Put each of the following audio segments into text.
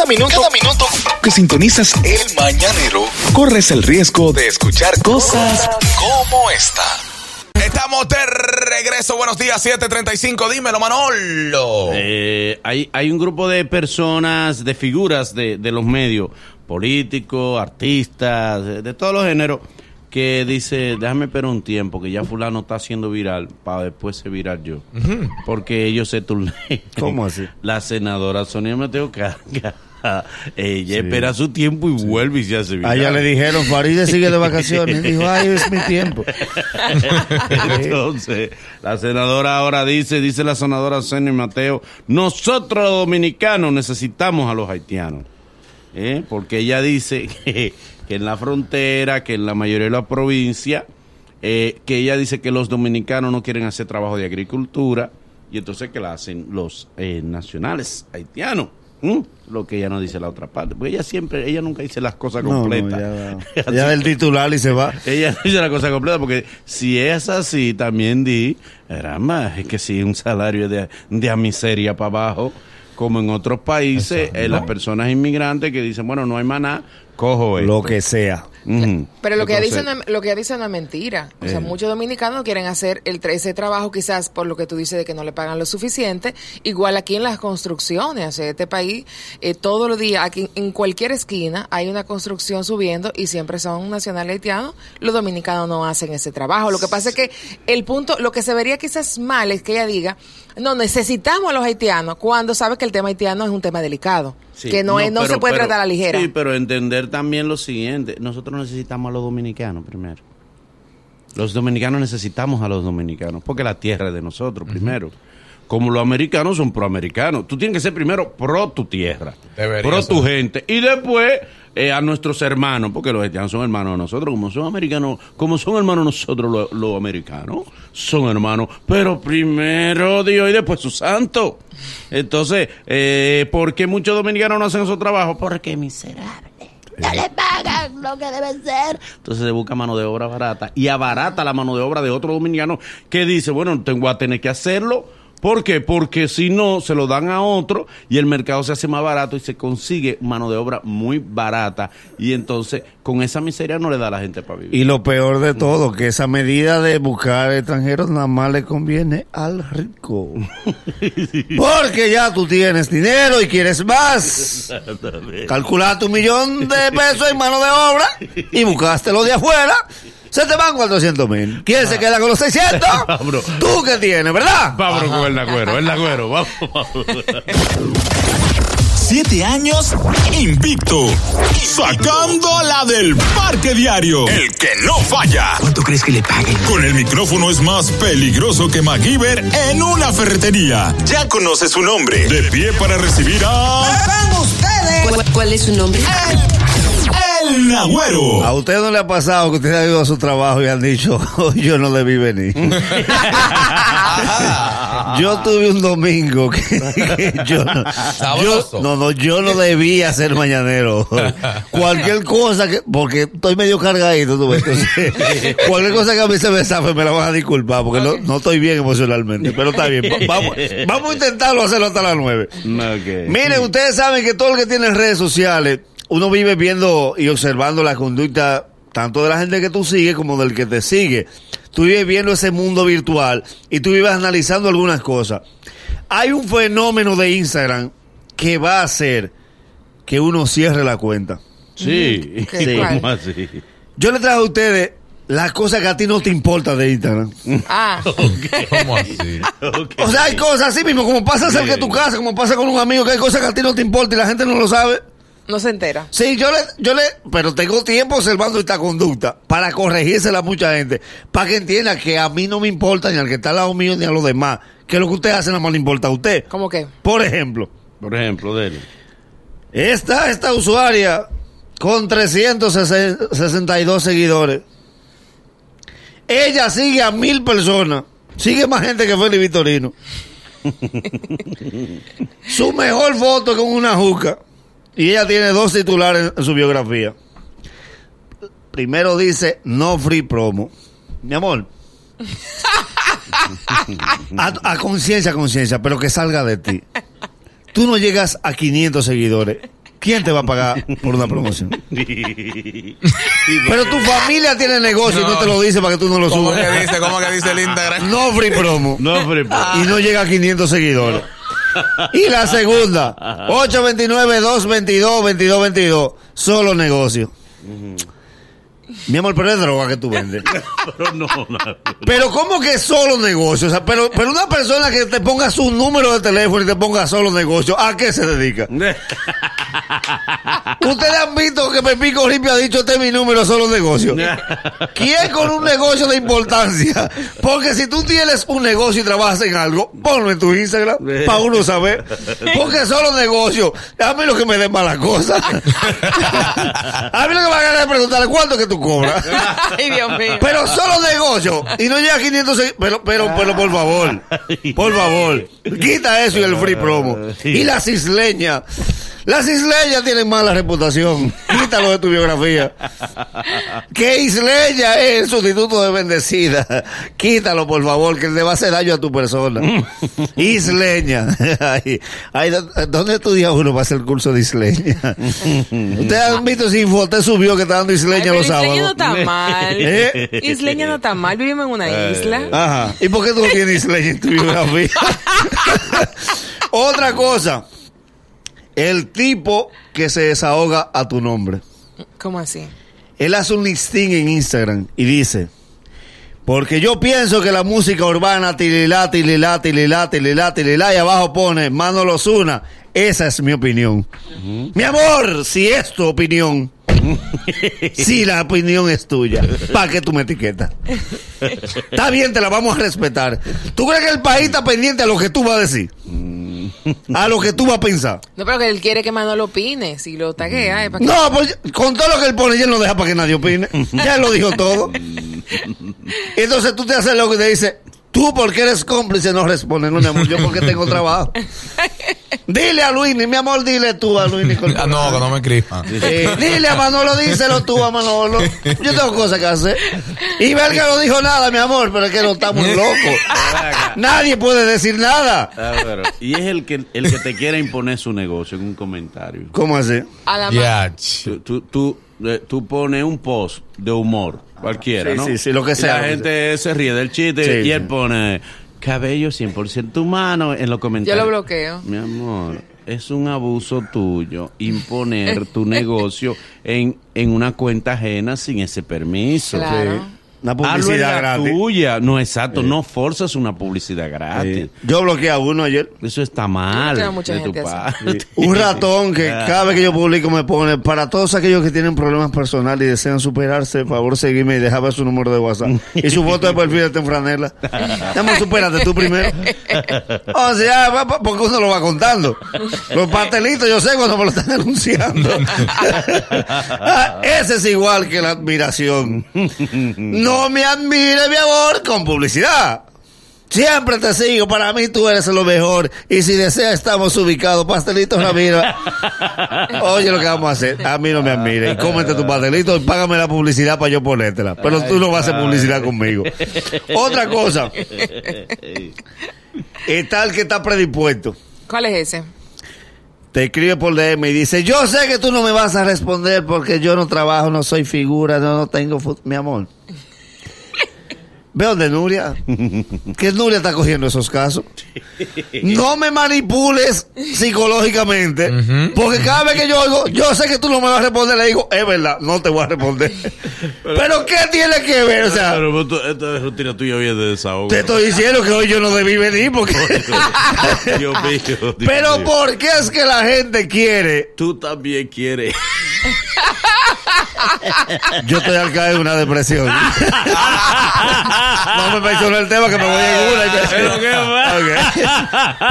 Cada minuto, cada minuto que sintonizas el mañanero, corres el riesgo de escuchar cosas como esta. Estamos de regreso. Buenos días, 7:35. Dímelo, Manolo. Eh, hay, hay un grupo de personas, de figuras de, de los medios, políticos, artistas, de, de todos los géneros, que dice, déjame esperar un tiempo, que ya fulano está haciendo viral, para después ser viral yo. Porque ellos se turnen. ¿Cómo así? La senadora Sonia Mateo Carga. Ella espera su tiempo y vuelve y se hace viral. A ella le dijeron, Faride sigue de vacaciones. Dijo, ay, es mi tiempo. Entonces, la senadora ahora dice, dice la senadora Sonia Mateo, nosotros los dominicanos necesitamos a los haitianos. ¿eh? Porque ella dice que, que en la frontera, que en la mayoría de la provincia, eh, que ella dice que los dominicanos no quieren hacer trabajo de agricultura y entonces que la hacen los eh, nacionales haitianos. ¿M? Lo que ella no dice la otra parte. Porque ella siempre, ella nunca dice las cosas No, no, completas. ya, del titular y se va. Ella no dice la cosa completa porque si es así, también di, más es que si un salario de, de a miseria para abajo, como en otros países, eh, las personas inmigrantes que dicen, bueno, no hay maná, cojo esto. Lo que sea. Pero lo que ella Entonces, dice no lo que ella dice no es mentira. O sea, Eh. muchos dominicanos quieren hacer el, ese trabajo quizás por lo que tú dices de que no le pagan lo suficiente. Igual aquí en las construcciones, o sea, este país, eh, todos los días, aquí en cualquier esquina hay una construcción subiendo y siempre son nacionales haitianos. Los dominicanos no hacen ese trabajo. Lo que pasa es que el punto, lo que se vería quizás mal es que ella diga, no, necesitamos a los haitianos, cuando sabe que el tema haitiano es un tema delicado. Sí, que no, es, no pero- se puede pero- tratar a la ligera. Sí, pero entender también lo siguiente, nosotros necesitamos a los dominicanos primero. Los dominicanos necesitamos a los dominicanos, porque la tierra es de nosotros primero. Como los americanos son proamericanos. Tú tienes que ser primero pro tu tierra, Debería pro ser. tu gente. Y después eh, a nuestros hermanos, porque los haitianos son hermanos de nosotros, como son americanos, como son hermanos nosotros los, los americanos, son hermanos. Pero primero Dios y después su santo. Entonces, eh, ¿por qué muchos dominicanos no hacen esos trabajos? Porque miserables. No le pagan lo que debe ser. Entonces se busca mano de obra barata y abarata la mano de obra de otro dominicano que dice, bueno, tengo a tener que hacerlo. ¿Por qué? Porque si no, se lo dan a otro y el mercado se hace más barato y se consigue mano de obra muy barata. Y entonces, con esa miseria no le da a la gente para vivir. Y lo peor de todo, que esa medida de buscar extranjeros nada más le conviene al rico. Porque ya tú tienes dinero y quieres más. Calcula tu millón de pesos en mano de obra y buscaste lo de afuera. Se te van 400 mil. ¿Quién se queda con los 600? Vámonos. Tú que tienes, ¿verdad? Vámonos con el nagüero, el nagüero, vamos, vamos. Siete años invicto. Sacando la del parque diario. El que no falla. ¿Cuánto crees que le paguen? Con el micrófono es más peligroso que MacGyver en una ferretería. Ya conoce su nombre. De pie para recibir a. ¿Cuál, cuál es su nombre? El Nagüero. ¿A usted no le ha pasado que usted ha ido a su trabajo y han dicho, "Hoy yo no debí venir? yo tuve un domingo que, que yo, no, yo, no, no, yo no debía ser mañanero. Cualquier cosa que, porque estoy medio cargadito, tú ves, entonces, cualquier cosa que a mí se me zafe me la van a disculpar porque no, no estoy bien emocionalmente, pero está bien. Va- Vamos, vamos a intentarlo hacerlo hasta las nueve. Ok. Miren, ustedes saben que todo el que tiene redes sociales, uno vive viendo y observando la conducta tanto de la gente que tú sigues como del que te sigue. Tú vives viendo ese mundo virtual y tú vives analizando algunas cosas. Hay un fenómeno de Instagram que va a hacer que uno cierre la cuenta. Sí, ¿Qué sí? ¿cómo así? Yo le traje a ustedes las cosas que a ti no te importan de Instagram. Ah, ¿Cómo así? Ok. O sea, hay cosas así mismo, como pasa cerca de tu casa, como pasa con un amigo, que hay cosas que a ti no te importan y la gente no lo sabe. No se entera. Sí, yo le, yo le, pero tengo tiempo observando esta conducta para corregírsela a mucha gente, para que entienda que a mí no me importa ni al que está al lado mío ni a los demás, que lo que usted hace nada más le importa a usted. ¿Cómo que? Por ejemplo, Por ejemplo, dele. esta, esta usuaria con 362 seguidores, ella sigue a mil personas, sigue más gente que Félix Vitorino. Su mejor foto es con una juca. Y ella tiene dos titulares en su biografía. Primero dice, no free promo. Mi amor. A, a conciencia, conciencia, pero que salga de ti. Tú no llegas a 500 seguidores. ¿Quién te va a pagar por una promoción? Pero tu familia tiene negocio y no te lo dice para que tú no lo ¿Cómo subas. que dice? ¿Cómo que dice el Instagram? No free promo. No, pero- Y no llega a 500 seguidores. Y la segunda, 829-222-2222. Solo negocio. Mi amor, pero es droga que tú vendes. pero no, no. Pero ¿cómo que solo negocio? O sea, pero, pero una persona que te ponga su número de teléfono y te ponga solo negocio, ¿a qué se dedica? Ustedes han visto que Pepico Rimpio ha dicho este es mi número, solo negocio. ¿Quién con un negocio de importancia? Porque si tú tienes un negocio y trabajas en algo, ponlo en tu Instagram para uno saber. Porque solo negocio. A mí lo que me den malas cosas. A mí lo que me van a preguntarle cuánto que tú cobras. Ay, Dios mío. Pero solo negocio. Y no llega a 500 segui- pero, pero, pero por favor. Por favor. Quita eso y el free promo. Y las isleñas. Las isleñas tienen mala reputación. Quítalo de tu biografía. Que isleña es el sustituto de bendecida. Quítalo, por favor, que le va a hacer daño a tu persona. Isleña. Ay, ay, ¿Dónde estudia uno para hacer el curso de isleña? Ustedes han visto si Infote subió que está dando Ay, isleña pero los Isleña no sábados. está mal. ¿Eh? Isleña no está mal. Vivimos en una isla. Ajá. ¿Y por qué tú no tienes isleña en tu biografía? Otra cosa. El tipo que se desahoga a tu nombre. ¿Cómo así? Él hace un listing en Instagram y dice, porque yo pienso que la música urbana, tililá, tililá, tililá, tililá, tililá, y abajo pone Manolo Zuna. Esa es mi opinión. Mi amor, si es tu opinión, si la opinión es tuya, ¿para qué tú me etiquetas? Está bien, te la vamos a respetar. ¿Tú crees que el país está pendiente a lo que tú vas a decir? A lo que tú vas a pensar. No, pero que él quiere que Manolo opine. Si lo taguea, es para que... No, pues con todo lo que él pone, ya él no deja para que nadie opine. Ya él lo dijo todo. Entonces tú te haces loco y te dice, tú porque eres cómplice no respondes, no mi amor, yo porque tengo trabajo. Dile a Luis, mi amor, dile tú a Luis. Ah, no, que no me escriban. Eh, dile a Manolo, díselo tú a Manolo. Yo tengo cosas que hacer. Y ver que no dijo nada, mi amor, pero es que no estamos locos. Nadie puede decir nada. Ah, pero- y es el que, el que te quiere imponer su negocio en un comentario. ¿Cómo así? A la ch- Tú, tú, tú, eh, tú pones un post de humor, cualquiera, Sí, ¿no? sí, sí, lo que Y sea, La gente se ríe del chiste Sí, y sí. él pone cabello 100% humano en los comentarios. Yo lo bloqueo. Mi amor, es un abuso tuyo imponer tu negocio en, en una cuenta ajena sin ese permiso. Claro. Una Hazlo en publicidad la gratis. tuya. No, exacto. No forzas una publicidad gratis. Sí. Yo bloqueé a uno ayer. Eso está mal. Yo tengo mucha de tu gente así. parte. Un ratón que cada vez que yo publico me pone, para todos aquellos que tienen problemas personales y desean superarse, por favor seguirme y dejar ver su número de WhatsApp. Y su foto de perfil está en franela. Dame, supérate tú primero. O sea, porque uno lo va contando. Los pastelitos yo sé cuando me lo están anunciando. Ah, Ese es igual que la admiración. No me admire, mi amor, con publicidad. Siempre te sigo, para mí tú eres lo mejor. Y si deseas, estamos ubicados. Pastelitos Ramiro. Oye, lo que vamos a hacer. A mí no me admire. Y cómete tu pastelito y págame la publicidad para yo ponértela. Pero tú no vas a hacer publicidad conmigo. Otra cosa. Está el que está predispuesto. ¿Cuál es ese? Te escribe por DM y dice, yo sé que tú no me vas a responder porque yo no trabajo, no soy figura, no, no tengo... fu-". Mi amor. Veo de Nuria. Que Nuria está cogiendo esos casos. No me manipules psicológicamente. Porque cada vez que yo oigo, yo sé que tú no me vas a responder, le digo, es verdad, no te voy a responder. Pero ¿qué tiene que ver? O sea, Pero tú- esta es rutina tuya bien de desahogo. te estoy diciendo que hoy yo no debí venir porque... Dios mío, Dios Pero mío. ¿por qué es que la gente quiere Tú también quieres. Yo estoy al caer de una depresión. no me mencionó el tema que me voy en una. y me- Pero qué va. Ok.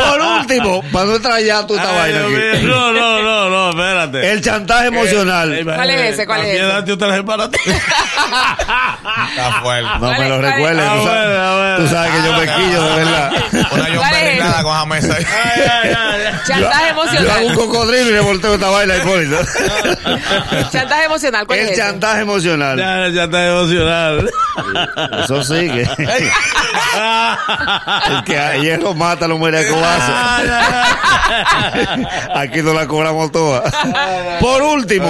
Por último, para no entrar ya tú esta vaina aquí. No, no, no, no, espérate. El chantaje emocional. ¿Cuál es ese? ¿Cuál es ese? date otra vez para ti. Está fuerte. No me lo recuerdes. Ah, Tú sabes, bueno, ah, tú sabes que yo me quillo, de verdad. Una John ¿Cuál es Berry ese? nada con ay, ay. Chantaje Yo hago un emocional. cocodrilo y le volteo esta vaina Hipólito. Chantaje emocional. ¿Cuál es El ese? chantaje emocional. Ya, ya está emocional. Eso sí, que. El que a hierro mata, lo muere a cobazo. Aquí no la cobramos todas. Por último.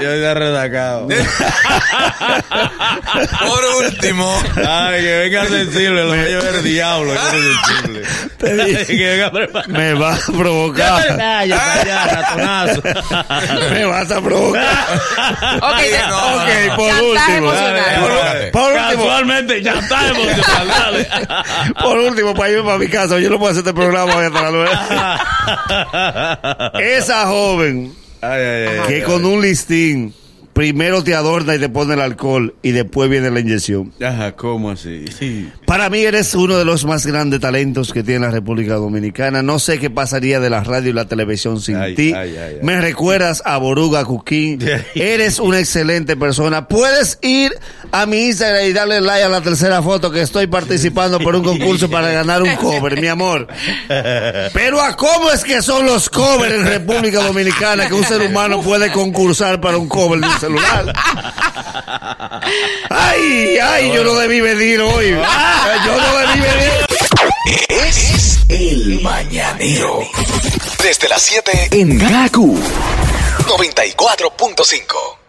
Yo ya redacado. Por último. Ay, que venga sensible, lo que yo el diablo, que sensible. Te dije. que venga preparado. me vas a provocar. Ya, ya, ya, ratonazo. Me vas a provocar. Ok, Sí, ya- no, Ok, por último. Por- Por último, Casualmente, ya está emocional, dale. por último, para irme para mi casa, yo no puedo hacer este programa hoy hasta las nueve. Esa joven Ay, ay, ay. que con un listín primero te adorna y te pone el alcohol y después viene la inyección. Ajá, ¿cómo así? Sí. Para mí eres uno de los más grandes talentos que tiene la República Dominicana. No sé qué pasaría de la radio y la televisión sin Ay, ti. ay, ay, ay. Me recuerdas a Boruga Cuquín. eres una excelente persona. Puedes ir a mi Instagram y darle like a la tercera foto que estoy participando por un concurso para ganar un cover, mi amor. Pero a cómo es que son los covers en República Dominicana que un ser humano puede concursar para un cover de un celular. Ay, ay, yo no debí venir hoy. Yo no debí venir. Es el mañanero. Desde las 7 en Gaku 94.5.